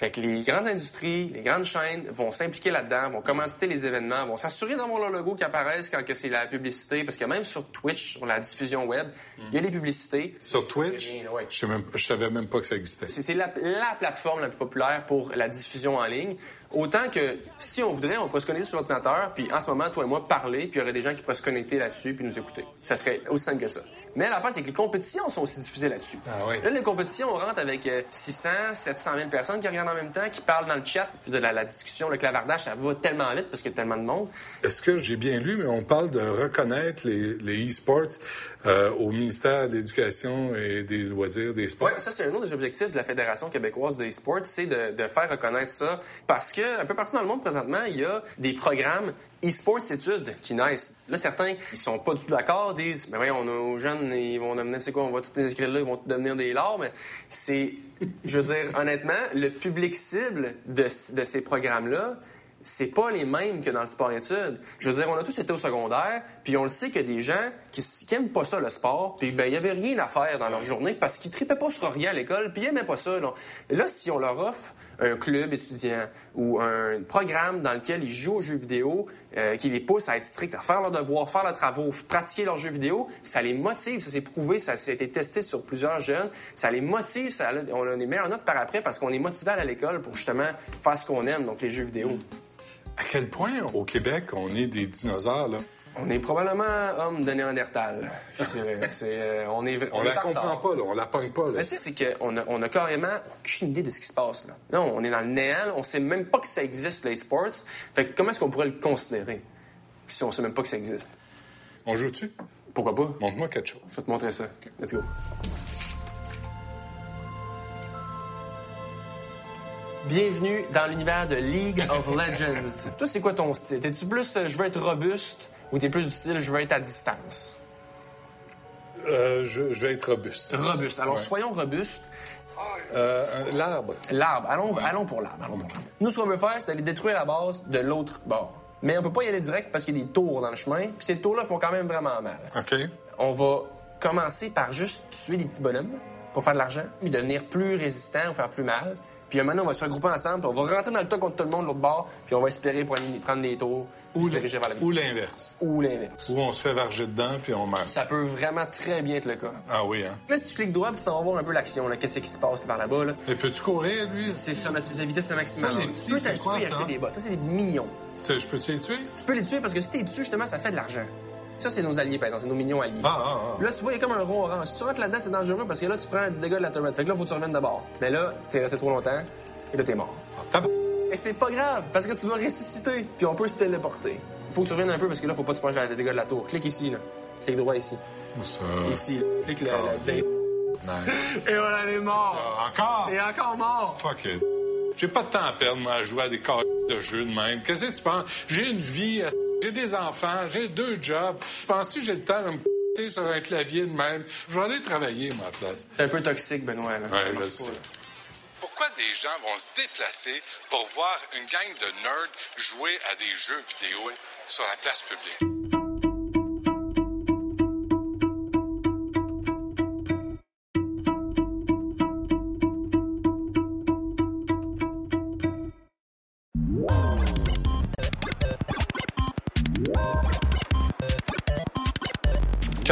Fait que les grandes industries, les grandes chaînes vont s'impliquer là-dedans, vont commanditer les événements, vont s'assurer d'avoir leur logo qui apparaisse quand que c'est la publicité, parce que même sur Twitch, sur la diffusion web, il y a des publicités. Sur Twitch, c'est rien, ouais. je, je savais même pas que ça existait. C'est c'est la, la plateforme la plus populaire pour la diffusion en ligne. Autant que si on voudrait, on pourrait se connecter sur l'ordinateur, puis en ce moment, toi et moi, parler, puis il y aurait des gens qui pourraient se connecter là-dessus puis nous écouter. Ça serait aussi simple que ça. Mais la fin, c'est que les compétitions sont aussi diffusées là-dessus. Ah oui. Là, les compétitions, on rentre avec euh, 600, 700 000 personnes qui regardent en même temps, qui parlent dans le chat. Puis de la, la discussion, le clavardage, ça va tellement vite parce qu'il y a tellement de monde. Est-ce que j'ai bien lu, mais on parle de reconnaître les, les e-sports euh, au ministère de l'Éducation et des loisirs des sports? Oui, ça, c'est un autre des objectifs de la Fédération québécoise de e-sport, c'est de, de faire reconnaître ça. Parce que, un peu partout dans le monde, présentement, il y a des programmes e-sports études qui naissent. Là, certains, ils sont pas du tout d'accord, disent, mais voyons, nos jeunes, ils vont devenir, c'est quoi, on va tous les inscrire là, ils vont devenir des lards, mais c'est, je veux dire, honnêtement, le public cible de ces programmes-là, c'est pas les mêmes que dans le sport-études. Je veux dire, on a tous été au secondaire, puis on le sait qu'il y a des gens qui, qui aiment pas ça, le sport, puis ben, il y avait rien à faire dans leur journée parce qu'ils tripaient pas sur rien à l'école, puis ils aimaient pas ça. Là. Là, si on leur offre un club étudiant ou un programme dans lequel ils jouent aux jeux vidéo, euh, qui les pousse à être stricts, à faire leurs devoirs, faire leurs travaux, pratiquer leurs jeux vidéo, ça les motive, ça s'est prouvé, ça, a été testé sur plusieurs jeunes, ça les motive, ça, on a des meilleures notes par après parce qu'on est motivé à l'école pour justement faire ce qu'on aime, donc les jeux vidéo. À quel point, au Québec, on est des dinosaures, là? On est probablement homme de Néandertal, je dirais. Euh, on est, On, est la en comprend pas, là. On la pogne pas, là. Mais c'est, c'est qu'on a, on a carrément aucune idée de ce qui se passe, là. Non, on est dans le néant, on sait même pas que ça existe, les sports. Fait que comment est-ce qu'on pourrait le considérer si on sait même pas que ça existe? On joue-tu? Pourquoi pas? Montre-moi quelque chose. Je vais te montrer ça. Let's go. Bienvenue dans l'univers de League of Legends. Toi, c'est quoi ton style? T'es-tu plus euh, je veux être robuste ou t'es plus du style je veux être à distance? Euh, je, je vais être robuste. Robuste. Alors, Ouais. soyons robustes. Euh, L'arbre. L'arbre. Allons, allons pour l'arbre. allons pour l'arbre. Nous, ce qu'on veut faire, c'est d'aller détruire la base de l'autre bord. Mais on peut pas y aller direct parce qu'il y a des tours dans le chemin. Puis ces tours-là font quand même vraiment mal. OK. On va commencer par juste tuer des petits bonhommes pour faire de l'argent, puis devenir plus résistant ou faire plus mal. Puis un moment, donné, on va se regrouper ensemble, puis on va rentrer dans le tas contre tout le monde de l'autre bord, puis on va espérer pour aller prendre des tours ou se diriger vers la Ou l'inverse. Ou l'inverse. Ou on se fait varger dedans, puis on meurt. Ça peut vraiment très bien être le cas. Ah oui, hein? Là, si tu cliques droit, puis tu t'en vas voir un peu l'action, là, qu'est-ce qui se passe par là-bas, là. Mais peux-tu courir, lui? C'est ça, mais c'est sa vitesse maximale. Ça, les Tu peux quoi, ça? acheter des bottes. Ça, c'est des mignons. Ça, Je peux-tu les tuer? Tu peux les tuer parce que si t'es dessus, justement, ça fait de l'argent. Ça, c'est nos alliés, par exemple. C'est nos mignons alliés. Ah, ah, ah. Là, tu vois, il y a comme un rond orange. Si tu rentres là-dedans, c'est dangereux parce que là, tu prends du dégât de la turret. Fait que là, faut que tu reviennes d'abord. Mais là, t'es resté trop longtemps et là, t'es mort. Et c'est pas grave parce que tu vas ressusciter. Puis on peut se téléporter. Faut que tu reviennes un peu parce que là, faut pas que tu manges le dégât de la tour. Clique ici, là. Clique droit ici. Où ça? Ici. là. Clique là. Et voilà, elle est mort. Encore? Et encore mort. Fuck it. J'ai pas de temps à perdre, moi, à jouer à des cartes de jeu de même. Qu'est-ce que tu penses? J'ai une vie, esti. J'ai des enfants, j'ai deux jobs. Penses-tu que j'ai le temps de me p***er sur un clavier de même? Je vais aller travailler, la place. T'es un peu toxique, Benoît, là. Ouais, Ça je marche le sais. pas, là. Pourquoi des gens vont se déplacer pour voir une gang de nerds jouer à des jeux vidéo sur la place publique?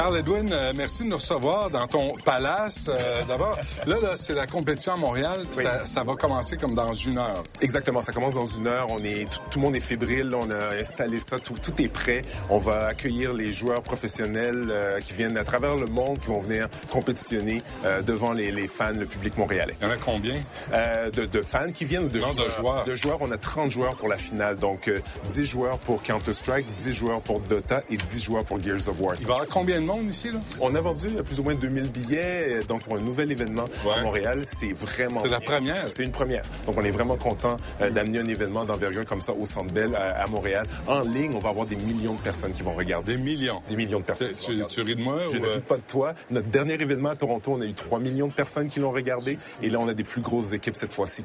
Carl Edwin, euh, merci de nous recevoir dans ton palace. Euh, D'abord, là, là c'est la compétition à Montréal. Ça, ça va commencer comme dans une heure. Exactement, ça commence dans une heure. On est tout, tout le monde est fébrile. On a installé ça, tout, tout est prêt. On va accueillir les joueurs professionnels euh, qui viennent à travers le monde, qui vont venir compétitionner euh, devant les, les fans, le public montréalais. Il y en a combien? Euh, de, de fans qui viennent ou de Non, joueurs. de joueurs? De joueurs, on a 30 joueurs pour la finale. Donc, euh, 10 joueurs pour Counter-Strike, 10 joueurs pour Dota et 10 joueurs pour Gears of War. Il va y avoir combien de monde? Ici, là? On a vendu euh, plus ou moins 2000 billets, euh, donc pour un nouvel événement Ouais. à Montréal, c'est vraiment C'est la première. C'est une première. Donc on est vraiment content euh, d'amener un événement d'envergure comme ça au Centre Bell à, à Montréal. En ligne, on va avoir des millions de personnes qui vont regarder. Des millions. Des millions de personnes. Tu, ris de moi? Je ou, ne doute pas de toi. Notre dernier événement à Toronto, on a eu 3 millions de personnes qui l'ont regardé. Et là, on a des plus grosses équipes cette fois-ci.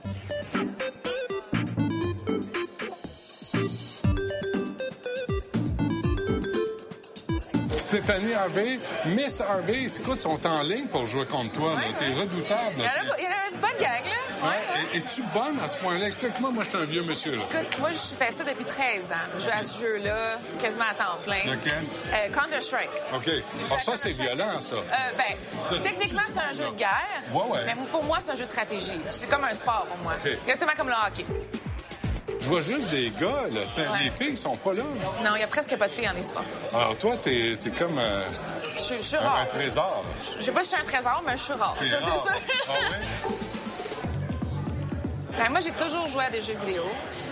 Stéphanie Harvey, Miss Harvey, écoute, sont en ligne pour jouer contre toi. T'es redoutable. Il y, a, il y en a une bonne gang, là. Ouais, Es-tu bonne à ce point-là? Explique-moi, moi, je suis un vieux monsieur, là. Écoute, moi, je fais ça depuis 13 ans. Je joue à ce jeu-là quasiment à temps plein. Lequel? Euh, Counter-Strike. OK. Ah, ça, c'est violent, ça. Euh, ben, techniquement, c'est un jeu de guerre. Ouais, ouais. Mais pour moi, c'est un jeu de stratégie. C'est comme un sport pour moi. OK. Exactement comme le hockey. Je vois juste des gars, là. Ouais. Les filles sont pas là. Non, il y a presque pas de filles en e-sport. Alors, toi, t'es es comme euh, Je suis- je suis un, rare. un trésor. Je sais pas si je suis un trésor, mais je suis rare. Ça, c'est ça. Ah? Ben, moi, j'ai toujours joué à des jeux vidéo.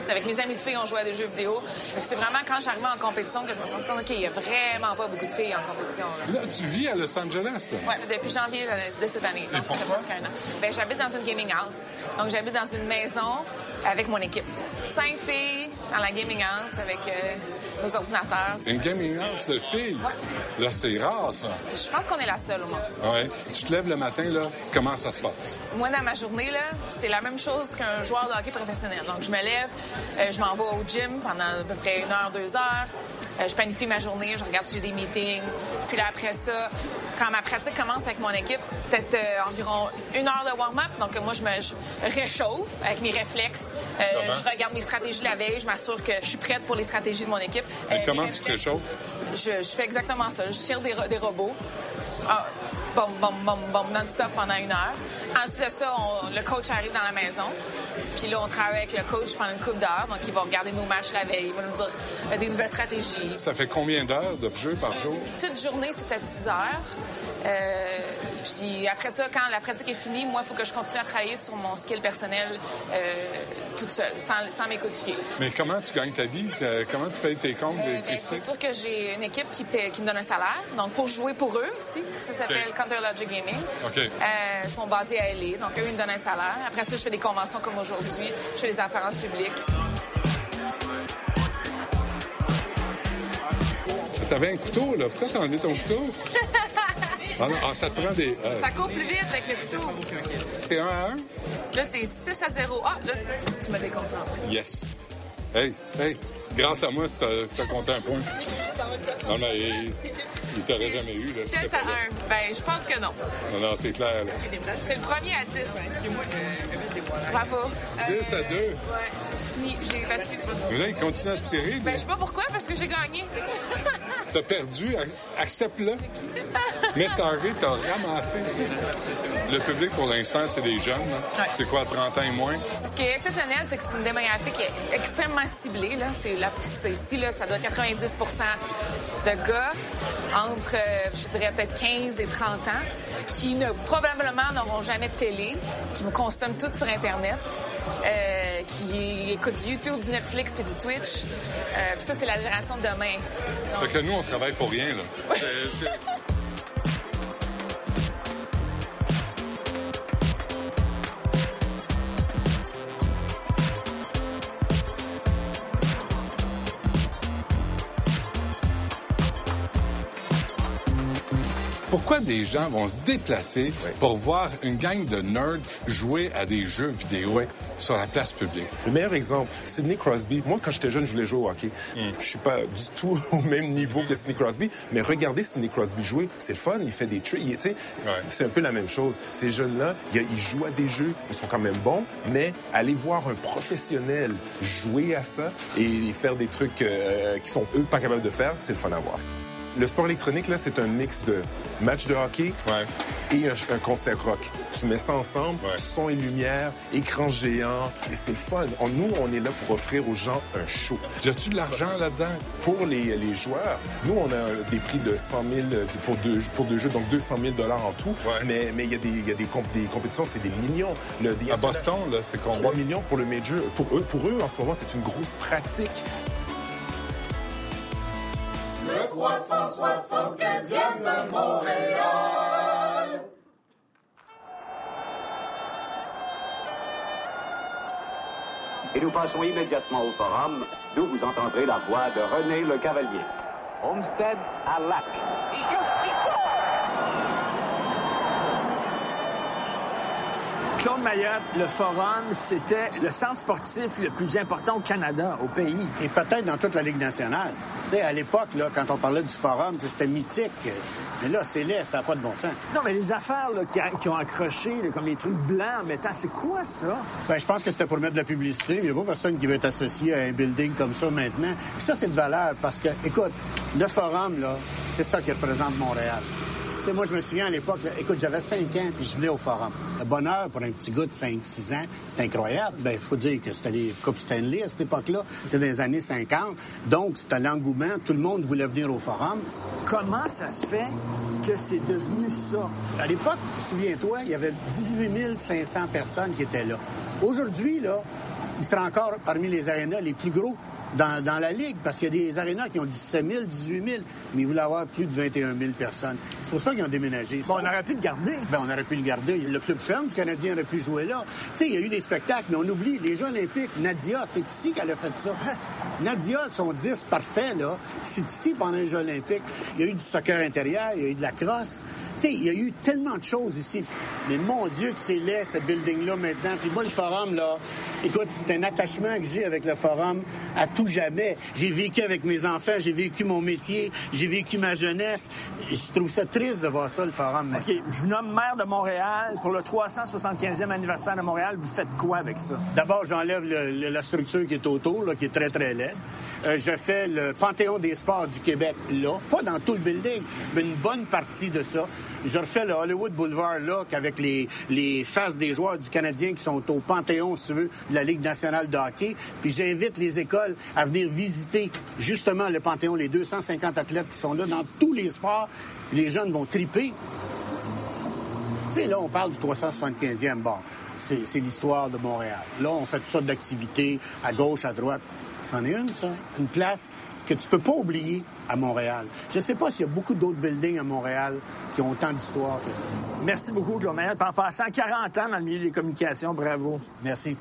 Avec mes amis de filles, on jouait à des jeux vidéo. C'est vraiment quand j'arrivais en compétition que je me suis rendu compte, OK, il y a vraiment pas beaucoup de filles en compétition. là. Là, tu vis à Los Angeles, là. Ouais, depuis janvier de cette année. Donc, ça fait presque un an. Ben, j'habite dans une gaming house. Donc, j'habite dans une maison avec mon équipe. Cinq filles dans la gaming house avec euh, nos ordinateurs. Une gaming house de filles? Là, c'est rare, ça. Je pense qu'on est la seule au monde. Ouais. Tu te lèves le matin, là, comment ça se passe? Moi, dans ma journée, là, c'est la même chose qu'un joueur de hockey professionnel. Donc, je me lève, euh, je m'en vais au gym pendant à peu près une heure, deux heures. Euh, je planifie ma journée, je regarde si j'ai des meetings. Puis là, après ça, quand ma pratique commence avec mon équipe, peut-être euh, environ une heure de warm-up. Donc, moi, je me je réchauffe avec mes réflexes. Euh, Comment? je regarde mes stratégies la veille. Je m'assure que je suis prête pour les stratégies de mon équipe. Et Euh, comment mes tu te réchauffes? je, je fais exactement ça. Je tire des robots. Ah, bom, bom, bom, bom, non-stop pendant une heure. Ensuite de ça, on- le coach arrive dans la maison. Puis là, on travaille avec le coach pendant une couple d'heures. Donc, il va regarder nos matchs la veille. Il va nous dire euh, des nouvelles stratégies. Ça fait combien d'heures de jeu par jour? Cette journée, c'était 6 heures. Euh, puis après ça, quand la pratique est finie, moi, il faut que je continue à travailler sur mon skill personnel euh, toute seule, sans, sans mes coéquipiers. Mais comment tu gagnes ta vie? Euh, Comment tu payes tes comptes Euh, ben, c'est sûr que j'ai une équipe qui, me donne un salaire. Donc, pour jouer pour eux aussi, ça s'appelle. Counter Logic Gaming. OK. Euh, ils sont basés à LA. Donc, eux, ils me donnent un salaire. Après ça, je fais des conventions comme aujourd'hui. Je fais des apparences publiques. T'avais un couteau, là. Pourquoi t'as enlevé ton couteau? Ah, non, ah, ça te prend des... euh, Ça court plus vite avec le couteau. C'est un à un? Là, c'est 6 à 0. Ah, là, tu me déconcentres. Yes. Hey, hey, grâce à moi, si t'as compté un point. Ça va être Non, mais il, il t'aurait jamais eu, là. si 7 t'étais à pas là. 1. Ben, je pense que non. Non, non, c'est clair, là. C'est le premier à 10. Bravo. 6 à 2. Ouais, c'est fini. J'ai battu. Mais là, il continue à te tirer. Ben, je sais pas pourquoi, parce que j'ai gagné. T'as perdu, ac- accepte-le. Mais Harvey, t'as ramassé. Le public, pour l'instant, c'est des jeunes. Ouais. C'est quoi, 30 ans et moins? Ce qui est exceptionnel, c'est que c'est une démographique qui est extrêmement ciblée. Là. C'est ici, là, ça doit être 90% de gars entre, euh, je dirais, peut-être 15 et 30 ans qui ne, probablement n'auront jamais de télé, qui me consomment tout sur Internet, euh, qui écoutent du YouTube, du Netflix puis du Twitch. Euh, puis ça, c'est la génération de demain. Fait que nous, on travaille pour rien, là. Pourquoi des gens vont se déplacer pour voir une gang de nerds jouer à des jeux vidéo sur la place publique? Le meilleur exemple, Sidney Crosby. Moi, quand j'étais jeune, je voulais jouer au hockey. Je suis pas du tout au même niveau que Sidney Crosby, mais regardez Sidney Crosby jouer, c'est le fun. Il fait des trucs. C'est un peu la même chose. Ces jeunes-là, ils jouent à des jeux, ils sont quand même bons, mais aller voir un professionnel jouer à ça et faire des trucs euh, qui sont eux pas capables de faire, c'est le fun à voir. Le sport électronique, là, c'est un mix de match de hockey et un, un concert rock. Tu mets ça ensemble, son et lumière, écran géant, et c'est le fun. On- nous, on est là pour offrir aux gens un show. Y a-tu de l'argent là-dedans? Pour les, les joueurs, nous, on a des prix de 100 000 pour deux, pour deux jeux, donc 200 000 en tout. Mais mais il y a des, y a des, comp- des compétitions, c'est des millions. Le, À Boston, là, c'est combien? 3 millions pour le major. Pour eux, pour eux, en ce moment, c'est une grosse pratique. Le 375e de Montréal. Et nous passons immédiatement au forum, d'où vous entendrez la voix de René Le Cavalier. Homestead à Lac. Claude Mayotte, le Forum, c'était le centre sportif le plus important au Canada, au pays. Et peut-être dans toute la Ligue nationale. Tu sais, à l'époque, là, quand on parlait du forum, c'était mythique. Mais là, c'est laid, ça n'a pas de bon sens. Non, mais les affaires là, qui, a- qui ont accroché, là, comme les trucs blancs en mettant, c'est quoi ça? Ben, je pense que c'était pour mettre de la publicité. mais Il n'y a pas personne qui veut être associé à un building comme ça maintenant. Puis ça, c'est de valeur parce que, écoute, le forum, là, c'est ça qui représente Montréal. Sais, moi, je me souviens à l'époque, écoute, j'avais 5 ans, puis je venais au forum. Le bonheur pour un petit gars de 5-6 ans, c'est incroyable. Ben, il faut dire que c'était les Coupes Stanley à cette époque-là. C'était dans les années 50. Donc, c'était l'engouement. Tout le monde voulait venir au forum. Comment ça se fait que c'est devenu ça? À l'époque, souviens-toi, il y avait 18 500 personnes qui étaient là. Aujourd'hui, là, il sera encore parmi les arénas les plus gros dans, dans la Ligue, parce qu'il y a des arénas qui ont 17 000, 18 000, mais ils voulaient avoir plus de 21 000 personnes. C'est pour ça qu'ils ont déménagé. Bon, on aurait pu le garder. Ben, on aurait pu le garder. Le club ferme du Canadien aurait pu jouer là. Tu sais, il y a eu des spectacles, mais on oublie les Jeux olympiques. Nadia, c'est ici qu'elle a fait ça. Nadia, son 10 parfait, là, c'est ici pendant les Jeux olympiques. Il y a eu du soccer intérieur, il y a eu de la crosse. Tu sais, il y a eu tellement de choses ici. Mais mon Dieu que c'est laid, ce building-là, maintenant. Puis moi, le forum, là, écoute, c'est un attachement que j'ai avec le forum à tout jamais. J'ai vécu avec mes enfants, j'ai vécu mon métier, j'ai vécu ma jeunesse. Je trouve ça triste de voir ça, le forum. OK, je vous nomme maire de Montréal. Pour le 375e anniversaire de Montréal, vous faites quoi avec ça? D'abord, j'enlève la structure qui est autour, là, qui est très, très laide. Euh, je fais le Panthéon des sports du Québec là, pas dans tout le building, mais une bonne partie de ça. Je refais le Hollywood Boulevard là, avec les, les faces des joueurs du Canadien qui sont au Panthéon, si tu veux, de la Ligue nationale de hockey. Puis j'invite les écoles à venir visiter justement le Panthéon, les 250 athlètes qui sont là dans tous les sports. Les jeunes vont triper. Tu sais, là, on parle du 375e bar. C'est c'est l'histoire de Montréal. Là, on fait toutes sortes d'activités à gauche, à droite. C'en est une, ça. Une place que tu peux pas oublier à Montréal. Je sais pas s'il y a beaucoup d'autres buildings à Montréal qui ont autant d'histoire que ça. Merci beaucoup, Claude. En passant 40 ans dans le milieu des communications, bravo. Merci.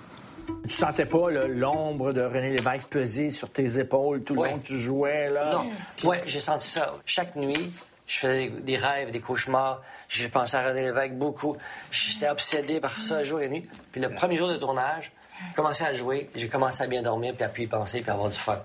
Tu sentais pas là, l'ombre de René Lévesque peser sur tes épaules tout le long que tu jouais, là? Non. Oui, j'ai senti ça. Chaque nuit, je faisais des rêves, des cauchemars. J'ai pensé à René Lévesque beaucoup. J'étais obsédé par ça jour et nuit. Puis le premier jour de tournage, j'ai commencé à jouer, j'ai commencé à bien dormir, puis à y penser, puis à avoir du fun.